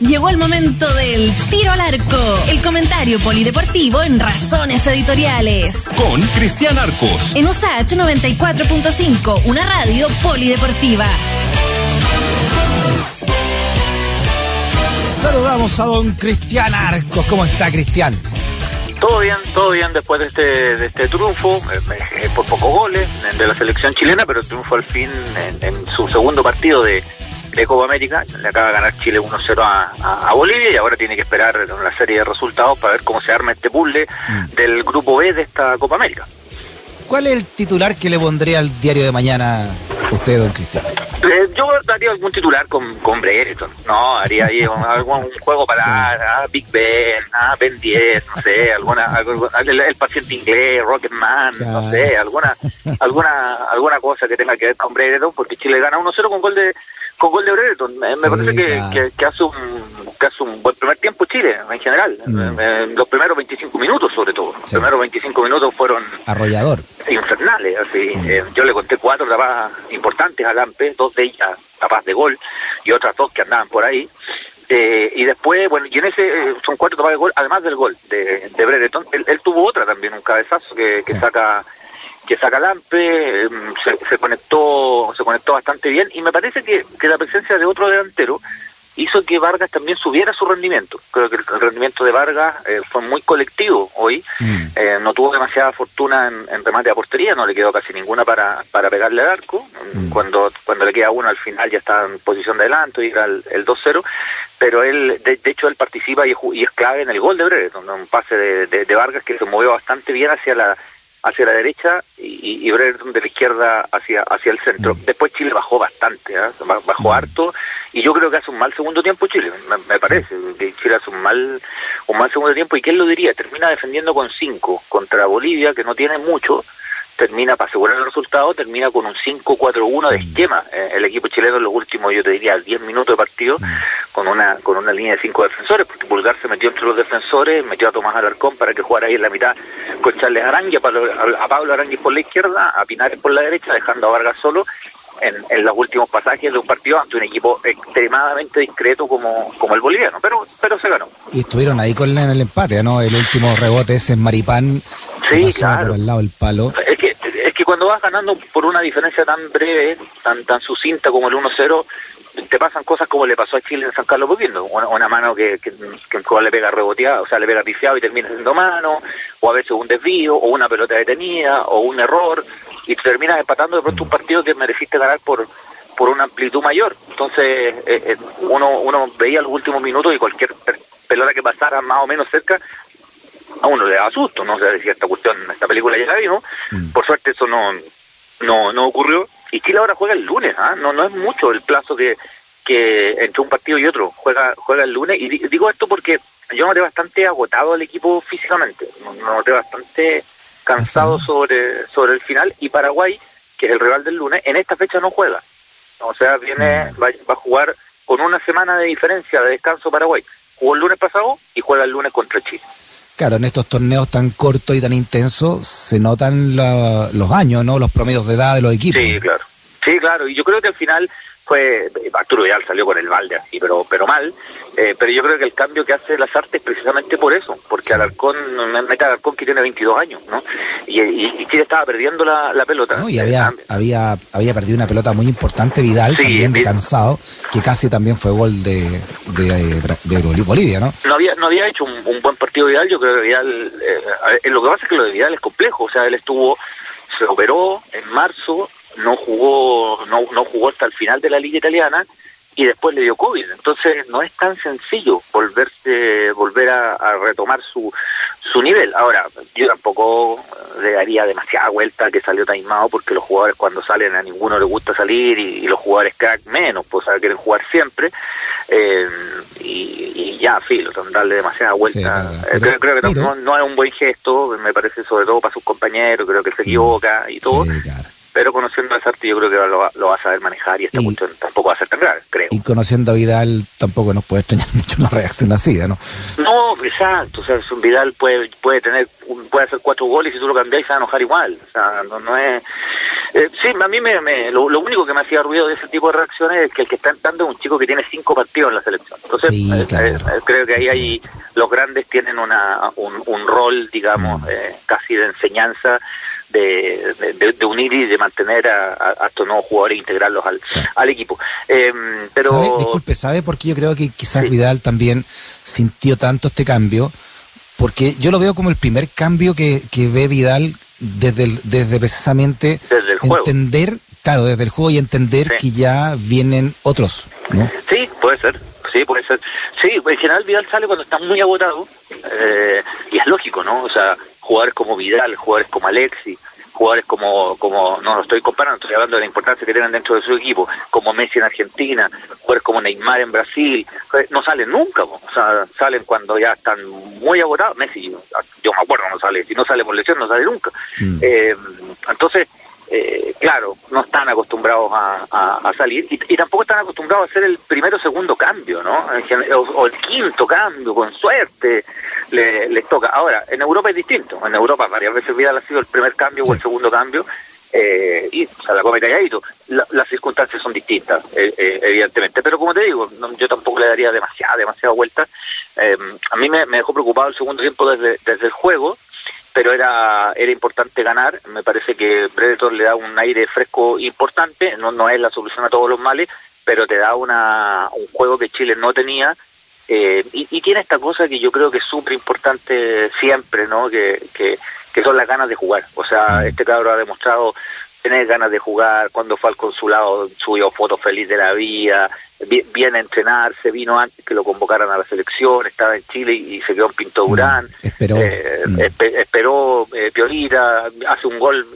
Llegó el momento del tiro al arco, el comentario polideportivo en Razones Editoriales. Con Cristian Arcos. En USAH 94.5, una radio polideportiva. Saludamos a don Cristian Arcos. ¿Cómo está, Cristian? Todo bien, todo bien después de este, de este triunfo, eh, eh, por pocos goles de la selección chilena, pero triunfo al fin en su segundo partido de, de Copa América. Le acaba de ganar Chile 1-0 a, Bolivia y ahora tiene que esperar una serie de resultados para ver cómo se arma este puzzle mm. del grupo B de esta Copa América. ¿Cuál es el titular que le pondría al diario de mañana usted, don Cristian? Eh, yo daría algún titular con, con Brereton, ¿no? Haría ahí algún juego para ah, Big Ben, ah, Ben 10, no sé, alguna, el, paciente inglés, Rocketman, no sé, alguna, alguna, alguna cosa que tenga que ver con Brereton, porque Chile gana 1-0 con gol de con gol de Brereton. Me, parece que, que, hace un, que hace un buen primer tiempo Chile, en general. Mm. Eh, los primeros 25 minutos, sobre todo. Los primeros 25 minutos fueron... Arrollador. Infernales, así. Mm. Eh, yo le conté cuatro tapas importantes a Lampe, dos de ellas tapas de gol y otras dos que andaban por ahí. Eh, y después, bueno, y en ese son cuatro tapas de gol, además del gol de, de Brereton. Él, tuvo otra también, un cabezazo que, que saca que saca Lampe, em, se, conectó se conectó bastante bien y me parece que, que la presencia de otro delantero hizo que Vargas también subiera su rendimiento. Creo que el rendimiento de Vargas eh, fue muy colectivo hoy. Mm. Eh, no tuvo demasiada fortuna en, remate a portería, no le quedó casi ninguna para, para pegarle al arco. Mm. Cuando cuando le queda uno al final ya está en posición de adelanto y era el, 2-0. Pero él, de, hecho, él participa y, es clave en el gol de Breves, un pase de, de Vargas que se movió bastante bien hacia la hacia la derecha y, y de la izquierda hacia hacia el centro. Mm. Después Chile bajó bastante, ¿eh? bajó mm. harto y yo creo que hace un mal segundo tiempo Chile, me, parece, que Chile hace un mal un mal segundo tiempo y quién lo diría, termina defendiendo con cinco contra Bolivia que no tiene mucho termina, para asegurar el resultado, termina con un 5-4-1 de mm. esquema. Eh, el equipo chileno en los últimos, yo te diría, 10 minutos de partido. Con una con una línea de cinco defensores, porque Pulgar se metió entre los defensores, metió a Tomás Alarcón para que jugara ahí en la mitad con Charles Arangui, a Pablo Arangui por la izquierda, a Pinares por la derecha, dejando a Vargas solo, en, los últimos pasajes de un partido ante un equipo extremadamente discreto como, como el boliviano, pero pero se ganó. Y estuvieron ahí con el empate, ¿no? El último rebote ese en Maripán, sí, claro. por el lado del palo. Es que, es que cuando vas ganando por una diferencia tan breve, tan tan sucinta como el 1-0, te pasan cosas como le pasó a Chile en San Carlos Poquindo, una, una mano que, que, que le pega reboteada, o sea, le pega pifiado y termina siendo mano, o a veces un desvío, o una pelota detenida, o un error, y terminas empatando de pronto un partido que mereciste ganar por por una amplitud mayor. Entonces, eh, eh, uno, uno veía los últimos minutos y cualquier pelota que pasara más o menos cerca, a uno le daba susto, ¿no? O sea, decía, esta cuestión, esta película ya la vimos. Mm. Por suerte eso no, no, no ocurrió. Y Chile ahora juega el lunes, ¿ah? No, no es mucho el plazo que, que entre un partido y otro. Juega, juega el lunes. Y digo esto porque yo noté bastante agotado al equipo físicamente. Noté bastante cansado sobre, sobre el final y Paraguay, que es el rival del lunes, en esta fecha no juega. O sea, viene mm. va, a jugar con una semana de diferencia de descanso Paraguay. Jugó el lunes pasado y juega el lunes contra Chile. Claro, en estos torneos tan cortos y tan intensos se notan los años, ¿no? Los promedios de edad de los equipos. Sí, claro. Sí, claro. Y yo creo que al final fue Arturo Vidal salió con el balde así, pero pero mal. Eh, pero yo creo que el cambio que hace las artes precisamente por eso, porque Alarcón, mete Alarcón que tiene 22 años, ¿no? Y, y, Chile estaba perdiendo la, pelota. No, y había, había, había perdido una pelota muy importante Vidal, también cansado, que casi también fue gol de, de, Bolivia, ¿no? No había, no había hecho un, buen partido Vidal, yo creo que Vidal, eh, lo que pasa es que lo de Vidal es complejo, o sea, él estuvo, se operó en marzo, no jugó, no, no jugó hasta el final de la liga italiana y después le dio COVID. Entonces no es tan sencillo volverse, volver a, retomar su, su nivel. Ahora, yo tampoco le daría demasiada vuelta que salió taimado porque los jugadores cuando salen a ninguno le gusta salir y, los jugadores crack menos, pues quieren jugar siempre. Eh, y, ya, filo, darle demasiada vuelta. Eh, creo, que no, es un buen gesto, me parece sobre todo para sus compañeros, creo que se equivoca y todo pero conociendo a Sarti yo creo que lo, lo va a saber manejar y esta cuestión tampoco va a ser tan grave, creo. Y conociendo a Vidal tampoco nos puede extrañar mucho una reacción así, ¿no? No, exacto, o sea, Vidal puede puede tener puede hacer cuatro goles y si tú lo cambias y se va a enojar igual, o sea, no, no es Eh, sí, a mí me, lo, único que me hacía ruido de ese tipo de reacciones es que el que está entrando es un chico que tiene cinco partidos en la selección. Entonces, eh, eh, creo que ahí hay, los grandes tienen una, un, rol, digamos, mm. casi de enseñanza de, de, unir y de mantener a, estos nuevos jugadores e integrarlos al, al equipo. Em, pero Disculpe, ¿sabe por qué yo creo que quizás Vidal también sintió tanto este cambio? Porque yo lo veo como el primer cambio que, que ve Vidal desde, desde precisamente entender, claro, desde el juego y entender que ya vienen otros, ¿no? Sí, puede ser, sí, puede ser. Sí, en general Vidal sale cuando está muy agotado eh, y es lógico, ¿no? O sea, jugadores como Vidal, jugadores como Alexi, jugadores como, como, no lo estoy comparando, estoy hablando de la importancia que tienen dentro de su equipo, como Messi en Argentina, jugadores como Neymar en Brasil, no salen nunca, o sea, salen cuando ya están muy agotados, Messi, yo me acuerdo, no sale, si no sale por lesión no sale nunca. Mm. Eh, entonces, eh, claro, no están acostumbrados a, salir y, tampoco están acostumbrados a hacer el primero o segundo cambio, ¿no? O, el quinto cambio, con suerte, les toca. Ahora, en Europa es distinto. En Europa varias veces Vidal ha sido el primer cambio o el segundo cambio eh, y o sea, la come calladito. las circunstancias son distintas, eh, evidentemente. Pero como te digo, yo tampoco le daría demasiada, demasiada vuelta. a mí me, dejó preocupado el segundo tiempo desde, desde el juego pero era era importante ganar. Me parece que Predator le da un aire fresco importante, no, no es la solución a todos los males, pero te da una, un juego que Chile no tenía. Eh, y, tiene esta cosa que yo creo que es súper importante siempre, ¿no? Que, que, que son las ganas de jugar. O sea, mm. este cabrón ha demostrado tener ganas de jugar, cuando fue al consulado subió fotos feliz de la vida, viene a entrenarse, vino antes que lo convocaran a la selección, estaba en Chile y, se quedó en Pinto mm, Durán, esperó, eh, mm. esperó eh, Piolita, hace un gol,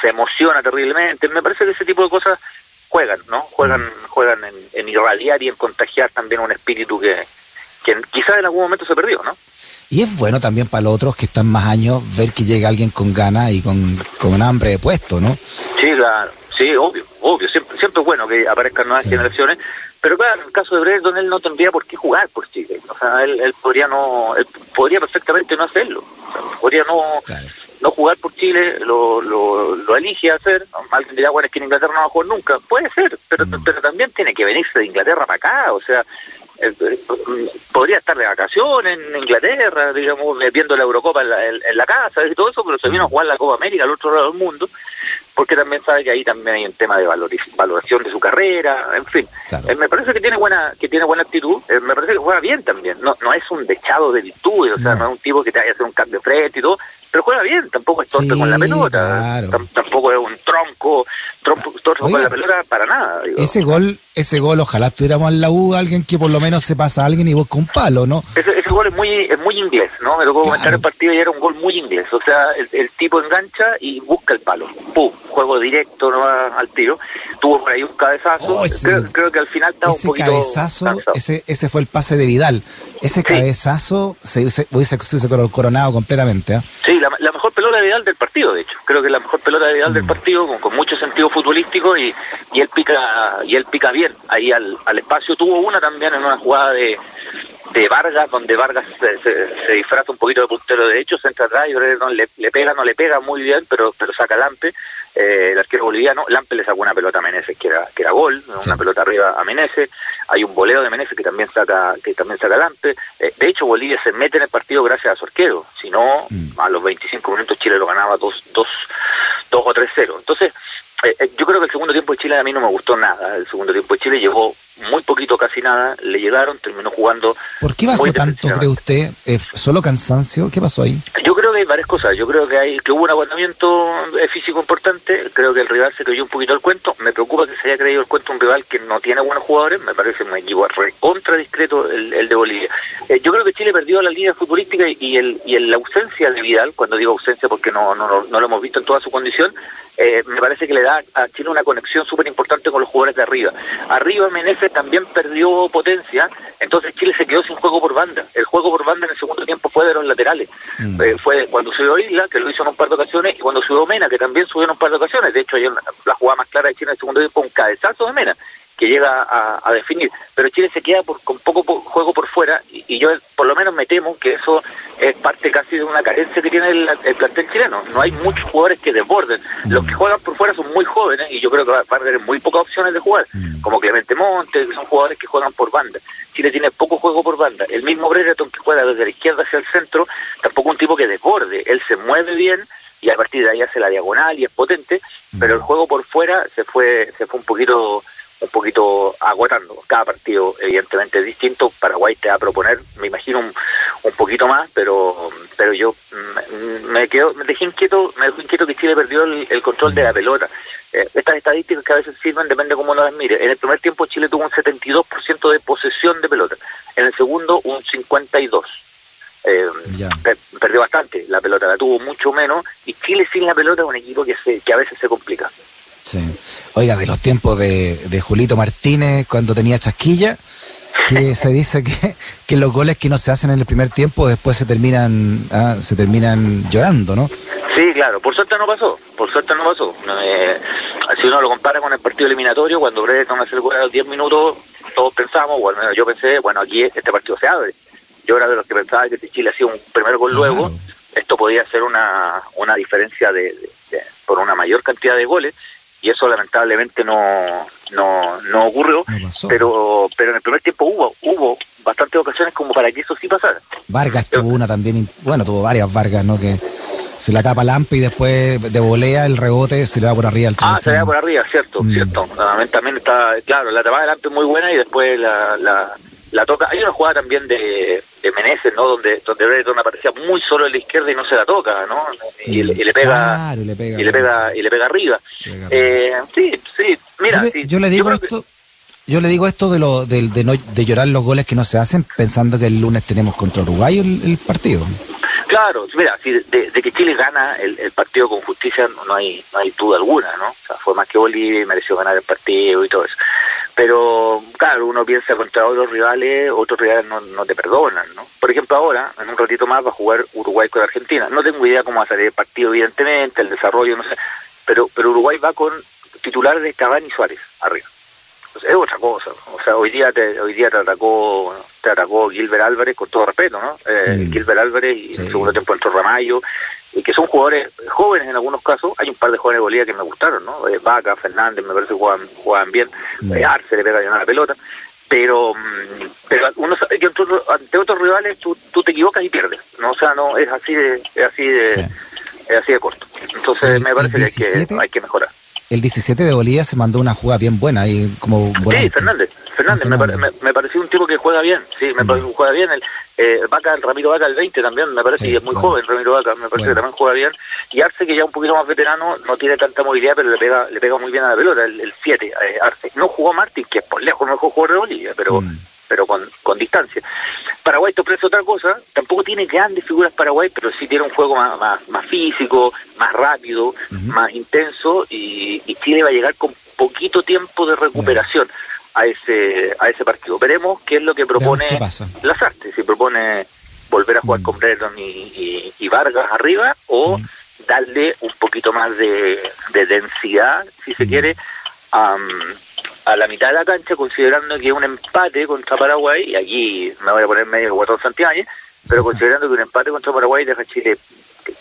se emociona terriblemente, me parece que ese tipo de cosas juegan, ¿no? Juegan, mm. juegan en, en irradiar y en contagiar también un espíritu que, que quizás en algún momento se perdió, ¿no? Y es bueno también para los otros que están más años ver que llega alguien con ganas y con, con hambre de puesto, ¿no? Sí, claro, sí, obvio, obvio. Siempre, siempre es bueno que aparezcan nuevas generaciones. Pero claro, en el caso de Bredon, él no tendría por qué jugar por Chile. O sea, él, él podría no, él podría perfectamente no hacerlo. podría no, no jugar por Chile, lo, lo, lo elige hacer. Alguien dirá, bueno, es que en Inglaterra no va a jugar nunca. Puede ser, pero, mm. pero también tiene que venirse de Inglaterra para acá. O sea, podría estar de vacaciones en Inglaterra, digamos, viendo la Eurocopa en la, en, la casa y todo eso, pero se vino a jugar la Copa América al otro lado del mundo, porque también sabe que ahí también hay un tema de valoración de su carrera, en fin. Eh, me parece que tiene buena que tiene buena actitud, eh, me parece que juega bien también, no no es un dechado de virtud, o sea, no. es un tipo que te vaya a hacer un cambio de frente y todo, pero juega bien, tampoco es torpe con la pelota, tampoco con la pelota para nada. Ese gol, ese gol, ojalá tuviéramos en la U alguien que por lo menos se pasa a alguien y busca un palo, ¿no? Ese, ese gol es muy, es muy inglés, ¿no? Me tocó comentar el partido y era un gol muy inglés, o sea, el, tipo engancha y busca el palo, pum, juego directo ¿no? al tiro, tuvo por ahí un cabezazo, oh, creo, que al final estaba un poquito cabezazo, ese, ese fue el pase de Vidal, ese cabezazo se hubiese, hubiese coronado completamente, ¿eh? Sí, la, mejor pelota de Vidal del partido, de hecho. Creo que es la mejor pelota de Vidal del mm. partido, con, mucho sentido futbolístico y, y él pica y él pica bien ahí al, al espacio. Tuvo una también en una jugada de, de Vargas, donde Vargas se, disfraza un poquito de puntero derecho, se entra atrás y le, le pega, no le pega muy bien, pero, pero saca Lampe, eh, el arquero boliviano, Lampe le sacó una pelota a Meneses que era, que era gol, una pelota arriba a Meneses, hay un voleo de Meneses que también saca, que también saca Lampe, eh, de hecho Bolivia se mete en el partido gracias a su arquero, si no, mm. a los 25 minutos Chile lo ganaba 2 dos, dos, o 3-0, entonces eh, yo creo que el segundo tiempo de Chile a mí no me gustó nada, el segundo tiempo de Chile llegó muy poquito, casi nada, le llegaron, terminó jugando. ¿Por qué bajó tanto, cree usted? Eh, ¿Solo cansancio? ¿Qué pasó ahí? Yo creo que hay varias cosas. Yo creo que hay que hubo un agotamiento eh, físico importante. Creo que el rival se creyó un poquito el cuento. Me preocupa que se haya creído el cuento un rival que no tiene buenos jugadores. Me parece un equipo contra discreto el, el de Bolivia. Eh, yo creo que Chile perdió la línea futbolística y, el, y la ausencia de Vidal, cuando digo ausencia porque no, no, no lo hemos visto en toda su condición, eh, me parece que le da a Chile una conexión súper importante con los jugadores de arriba. Arriba También perdió potencia, entonces Chile se quedó sin juego por banda. El juego por banda en el segundo tiempo fue de los laterales. Mm. Eh, fue cuando subió Isla, que lo hizo en un par de ocasiones, y cuando subió Mena, que también subió en un par de ocasiones. De hecho, ayer la jugada más clara de Chile en el segundo tiempo un cabezazo de Mena que llega a, definir. Pero Chile se queda con poco juego por fuera y, yo por lo menos me temo que eso es parte casi de una carencia que tiene el, plantel chileno. No hay muchos jugadores que desborden. Los que juegan por fuera son muy jóvenes y yo creo que va a tener muy pocas opciones de jugar, mm. como Clemente Monte, que son jugadores que juegan por banda. Chile tiene poco juego por banda. El mismo Brereton que juega desde la izquierda hacia el centro, tampoco un tipo que desborde. Él se mueve bien y a partir de ahí hace la diagonal y es potente, pero el juego por fuera se fue se fue un poquito un poquito agotando. Cada partido, evidentemente, es distinto. Paraguay te va a proponer, me imagino, un, un poquito más, pero pero yo mm, me quedo, me dejé inquieto, me dejó inquieto que Chile perdió el, control de la pelota. Eh, estas estadísticas que a veces sirven, depende cómo uno las mire. En el primer tiempo Chile tuvo un 72% de posesión de pelota. En el segundo, un 52%. Eh, perdió bastante, la pelota la tuvo mucho menos y Chile sin la pelota es un equipo que, se, que a veces se complica. Sí. Oiga, de los tiempos de, de Julito Martínez cuando tenía chasquilla, que se dice que, que, los goles que no se hacen en el primer tiempo después se terminan ah, se terminan llorando, ¿no? Sí, claro, por suerte no pasó, por suerte no pasó. Eh, si uno lo compara con el partido eliminatorio, cuando Brereton hace el gol a los 10 minutos, todos pensamos, bueno, yo pensé, bueno, aquí este partido se abre yo era de los que pensaba que si Chile hacía un primer gol luego, esto podía ser una, una diferencia de, por una mayor cantidad de goles y eso lamentablemente no no, no ocurrió, pero pero en el primer tiempo hubo hubo bastantes ocasiones como para que eso sí pasara. Vargas tuvo una también, bueno, tuvo varias Vargas, ¿no? Que se la tapa Lampe y después de volea el rebote se le va por arriba al Ah, se le va por arriba, cierto, mm. cierto. También, está, claro, la tapada de Lampe muy buena y después la, la, la toca. Hay una jugada también de, de Meneses, ¿no? Donde donde Brereton aparecía muy solo en la izquierda y no se la toca, ¿no? Y, le, pega, y, le, pega, y le pega y le pega arriba. Eh, sí, sí. Mira, yo le, digo esto. Yo le digo esto de lo de, de, no, de llorar los goles que no se hacen pensando que el lunes tenemos contra Uruguay el, partido. Claro, mira, si de, que Chile gana el, el, partido con justicia no hay no hay duda alguna, ¿no? O sea, fue más que Bolivia y mereció ganar el partido y todo eso. Pero, claro, uno piensa contra otros rivales, otros rivales no, no te perdonan, ¿no? Por ejemplo, ahora, en un ratito más, va a jugar Uruguay con Argentina. No tengo idea cómo va a salir el partido, evidentemente, el desarrollo, no sé. Pero, pero Uruguay va con titular de Cavani y Suárez arriba. es otra cosa. O sea, hoy día te, hoy día te atacó, te atacó Gilbert Álvarez, con todo respeto, ¿no? Eh. Gilbert Álvarez y en el segundo tiempo entró Ramallo y que son jugadores jóvenes en algunos casos. Hay un par de jóvenes de Bolivia que me gustaron, ¿no? Eh, Vaca, Fernández, me parece que juegan, juegan bien. Eh, Arce le pega bien a la pelota. Pero, mm, pero uno sabe que ante otros rivales tú, tú te equivocas y pierdes, ¿no? O sea, no es así de, es así de, es así de corto. Entonces me parece que hay, que hay que mejorar. El 17 de Bolivia se mandó una jugada bien buena y como Sí, Fernández. Fernández, me, me, pareció un tipo que juega bien, sí, me mm. parece que juega bien. El, eh, Vaca, el Ramiro Vaca, el 20 también, me parece, que es muy joven Ramiro Vaca, me parece que también juega bien. Y Arce, que ya un poquito más veterano, no tiene tanta movilidad, pero le pega le pega muy bien a la pelota, el 7, eh, Arce. No jugó Martín, que es por lejos mejor jugador de Bolivia, pero... Mm. pero con, con distancia. Paraguay te ofrece otra cosa, tampoco tiene grandes figuras Paraguay, pero sí tiene un juego más, más, físico, más rápido, más intenso, y, y Chile va a llegar con poquito tiempo de recuperación a ese a ese partido. Veremos qué es lo que propone Lazarte, si propone volver a jugar mm. con Brereton y, y, Vargas arriba o mm. darle un poquito más de, densidad, si se mm. quiere, a, a la mitad de la cancha, considerando que un empate contra Paraguay, y aquí me voy a poner medio guatón Santiago, pero considerando que un empate contra Paraguay deja a Chile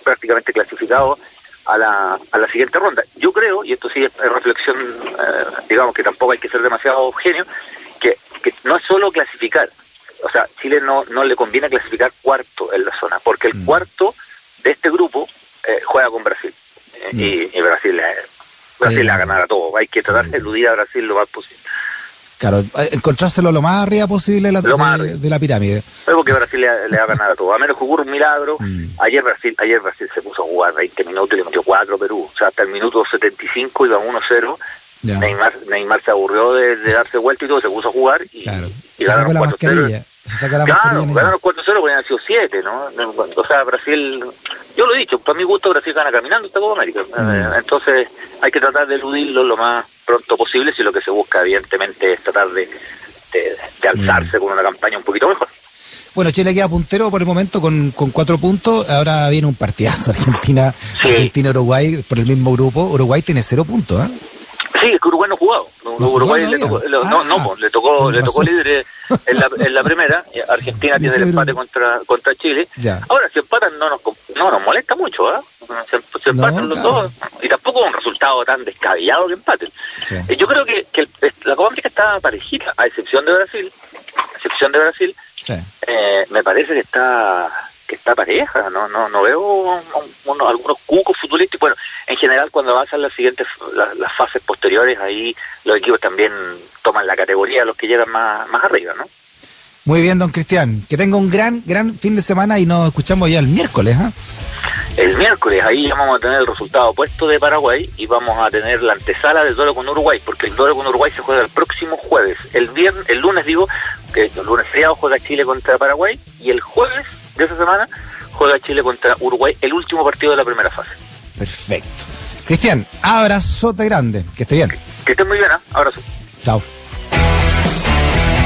prácticamente clasificado a la, a la siguiente ronda. Yo creo, y esto sí es reflexión, eh, digamos que tampoco hay que ser demasiado genio, que, que no es solo clasificar, o sea, Chile no, no le conviene clasificar cuarto en la zona, porque el mm. cuarto de este grupo eh, juega con Brasil. Eh, mm. y, Brasil, Brasil le va a ganar a todo. Hay que tratar de eludir a Brasil lo más posible. Claro, eh, encontrárselo lo más arriba posible de la, de, la pirámide. porque Brasil le, va a ganar a todo. A menos que ocurra un milagro. Mm. Ayer Brasil ayer Brasil se puso a jugar 20 minutos y le metió 4 Perú. O sea, hasta el minuto 75 iba 1-0. Neymar, Neymar se aburrió de, darse vuelta y todo, se puso a jugar y, claro. y se sacó la mascarilla. Se saca la claro, ganaron 4-0 porque han sido 7, ¿no? O sea, Brasil, yo lo he dicho, para mi gusto Brasil gana caminando esta Copa América. Mm. Entonces hay que tratar de eludirlo lo más pronto posible si lo que se busca evidentemente es tratar de, de, alzarse con una campaña un poquito mejor. Bueno, Chile queda puntero por el momento con, con cuatro puntos. Ahora viene un partidazo Argentina, Argentina-Uruguay por el mismo grupo. Uruguay tiene cero puntos, ¿eh? Sí, es que Uruguay Uruguay no jugado. Uruguay le tocó, no, no, ah, le tocó, le tocó líder en la, en la primera. Argentina tiene el empate contra contra Chile. Ahora, si empatan, no nos, no nos molesta mucho, ¿ah? Se, empatan los dos. Y tampoco un resultado tan descabellado que empaten. Eh, yo creo que, que la Copa América está parejita, a excepción de Brasil. A excepción de Brasil. Eh, me parece que está que está pareja, no no no veo algunos cucos futbolísticos. Bueno, en general cuando avanzan las siguientes las, fases posteriores, ahí los equipos también toman la categoría de los que llegan más, más arriba, ¿no? Muy bien, don Cristian. Que tenga un gran, gran fin de semana y nos escuchamos ya el miércoles. ¿ah? El miércoles ahí vamos a tener el resultado opuesto de Paraguay y vamos a tener la antesala del duelo con Uruguay, porque el duelo con Uruguay se juega el próximo jueves. El viernes, el lunes digo, que el lunes feriado juega Chile contra Paraguay y el jueves de esa semana juega Chile contra Uruguay, el último partido de la primera fase. Perfecto. Cristian, abrazote grande, que esté bien. Que, esté muy bien, ¿eh? abrazo. Chao.